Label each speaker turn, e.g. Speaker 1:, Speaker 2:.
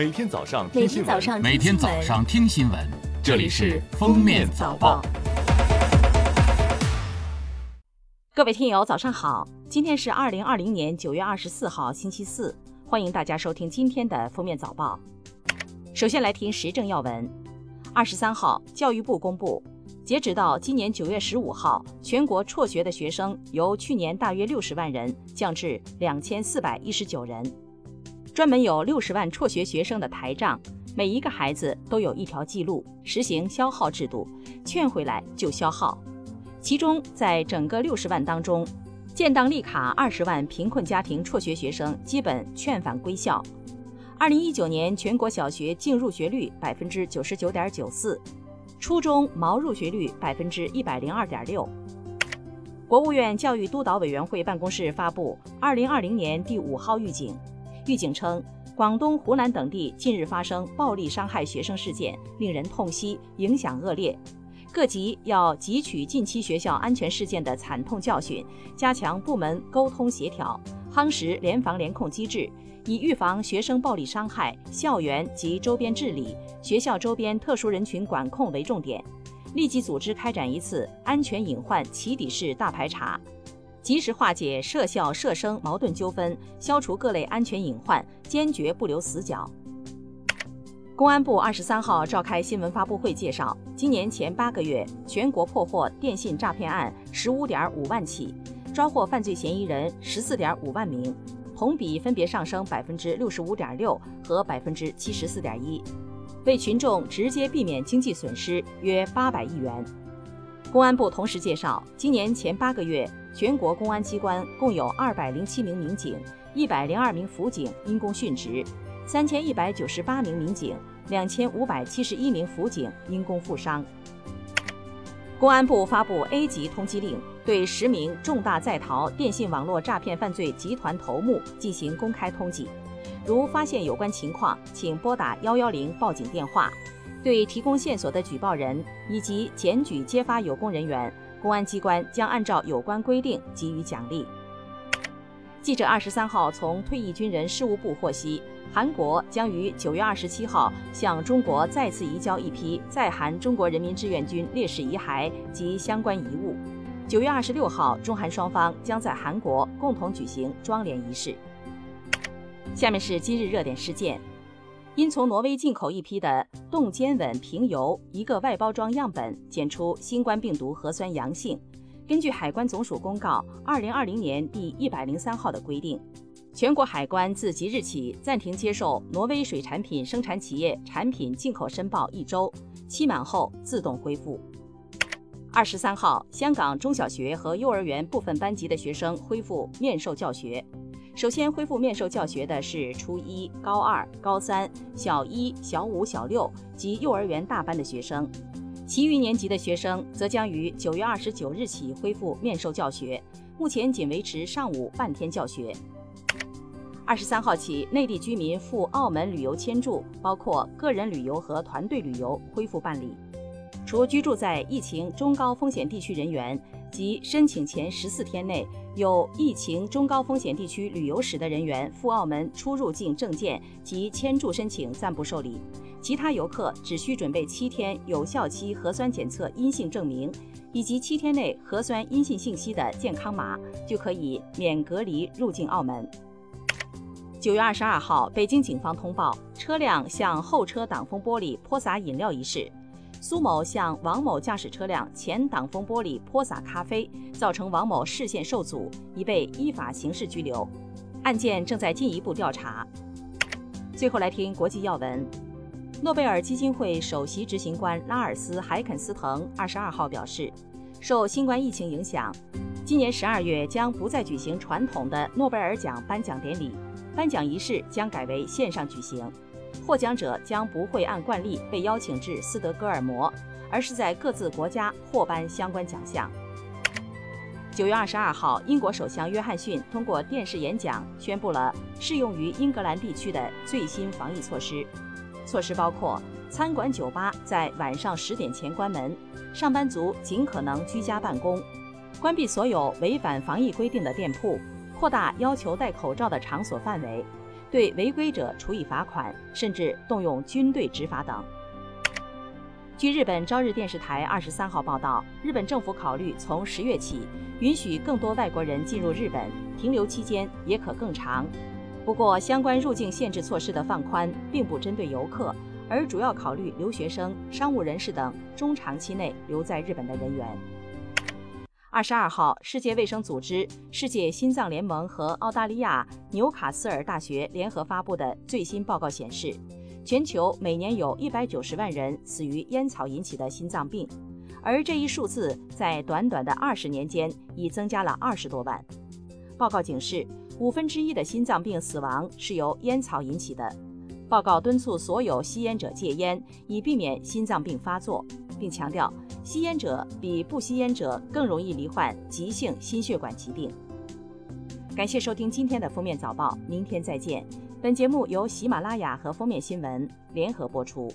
Speaker 1: 每天早上
Speaker 2: 每
Speaker 1: 听新闻，
Speaker 2: 天早上
Speaker 3: 每天早上听新闻，这里是《封面早报》。
Speaker 4: 各位听友，早上好！今天是二零二零年九月二十四号，星期四，欢迎大家收听今天的封面早报。首先来听时政要闻。二十三号，教育部公布，截止到今年九月十五号，全国辍学的学生由去年大约六十万人降至两千四百一十九人。专门有六十万辍学学生的台账，每一个孩子都有一条记录，实行消耗制度，劝回来就消耗。其中，在整个六十万当中，建档立卡二十万贫困家庭辍学学生基本劝返归校。二零一九年全国小学净入学率百分之九十九点九四，初中毛入学率百分之一百零二点六。国务院教育督导委员会办公室发布二零二零年第五号预警，预警称，广东、湖南等地近日发生暴力伤害学生事件，令人痛惜，影响恶劣。各级要汲取近期学校安全事件的惨痛教训，加强部门沟通协调，夯实联防联控机制，以预防学生暴力伤害、校园及周边治理、学校周边特殊人群管控为重点，立即组织开展一次安全隐患起底式大排查，及时化解涉校涉生矛盾纠纷，消除各类安全隐患，坚决不留死角。公安部二十三号召开新闻发布会，介绍今年前八个月，全国破获电信诈骗案十五点五万起，抓获犯罪嫌疑人十四点五万名，同比分别上升百分之六十五点六和百分之七十四点一，为群众直接避免经济损失约八百亿元。公安部同时介绍，今年前八个月，全国公安机关共有二百零七名民警、一百零二名辅警因公殉职，三千一百九十八名民警。两千五百七十一名辅警因公负伤。公安部发布 A 级通缉令，对十名重大在逃电信网络诈骗犯罪集团头目进行公开通缉。如发现有关情况，请拨打幺幺零报警电话。对提供线索的举报人以及检举揭发有功人员，公安机关将按照有关规定给予奖励。记者二十三号从退役军人事务部获悉。韩国将于九月二十七号向中国再次移交一批在韩中国人民志愿军烈士遗骸及相关遗物。九月二十六号，中韩双方将在韩国共同举行装殓仪式。下面是今日热点事件：因从挪威进口一批的冻坚稳平油一个外包装样本检出新冠病毒核酸阳性，根据海关总署公告二零二零年第一百零三号的规定。全国海关自即日起暂停接受挪威水产品生产企业产品进口申报一周，期满后自动恢复。二十三号，香港中小学和幼儿园部分班级的学生恢复面授教学。首先恢复面授教学的是初一、高二、高三、小一、小五、小六及幼儿园大班的学生，其余年级的学生则将于九月二十九日起恢复面授教学，目前仅维持上午半天教学。二十三号起，内地居民赴澳门旅游签注，包括个人旅游和团队旅游，恢复办理。除居住在疫情中高风险地区人员及申请前十四天内有疫情中高风险地区旅游史的人员赴澳门出入境证件及签注申请暂不受理，其他游客只需准备七天有效期核酸检测阴性证明以及七天内核酸阴性信息的健康码，就可以免隔离入境澳门。九月二十二号，北京警方通报车辆向后车挡风玻璃泼洒饮料一事，苏某向王某驾驶车辆前挡风玻璃泼洒咖啡，造成王某视线受阻，已被依法刑事拘留，案件正在进一步调查。最后来听国际要闻，诺贝尔基金会首席执行官拉尔斯·海肯斯滕二十二号表示，受新冠疫情影响，今年十二月将不再举行传统的诺贝尔奖颁奖典礼。颁奖仪式将改为线上举行，获奖者将不会按惯例被邀请至斯德哥尔摩，而是在各自国家获颁相关奖项。九月二十二号，英国首相约翰逊通过电视演讲宣布了适用于英格兰地区的最新防疫措施，措施包括餐馆、酒吧在晚上十点前关门，上班族尽可能居家办公，关闭所有违反防疫规定的店铺。扩大要求戴口罩的场所范围，对违规者处以罚款，甚至动用军队执法等。据日本朝日电视台二十三号报道，日本政府考虑从十月起允许更多外国人进入日本，停留期间也可更长。不过，相关入境限制措施的放宽并不针对游客，而主要考虑留学生、商务人士等中长期内留在日本的人员。二十二号，世界卫生组织、世界心脏联盟和澳大利亚纽卡斯尔大学联合发布的最新报告显示。全球每年有一百九十万人死于烟草引起的心脏病，而这一数字在短短的二十年间已增加了二十多万。报告警示，五分之一的心脏病死亡是由烟草引起的。报告敦促所有吸烟者戒烟，以避免心脏病发作，并强调吸烟者比不吸烟者更容易罹患急性心血管疾病。感谢收听今天的封面早报，明天再见。本节目由喜马拉雅和封面新闻联合播出。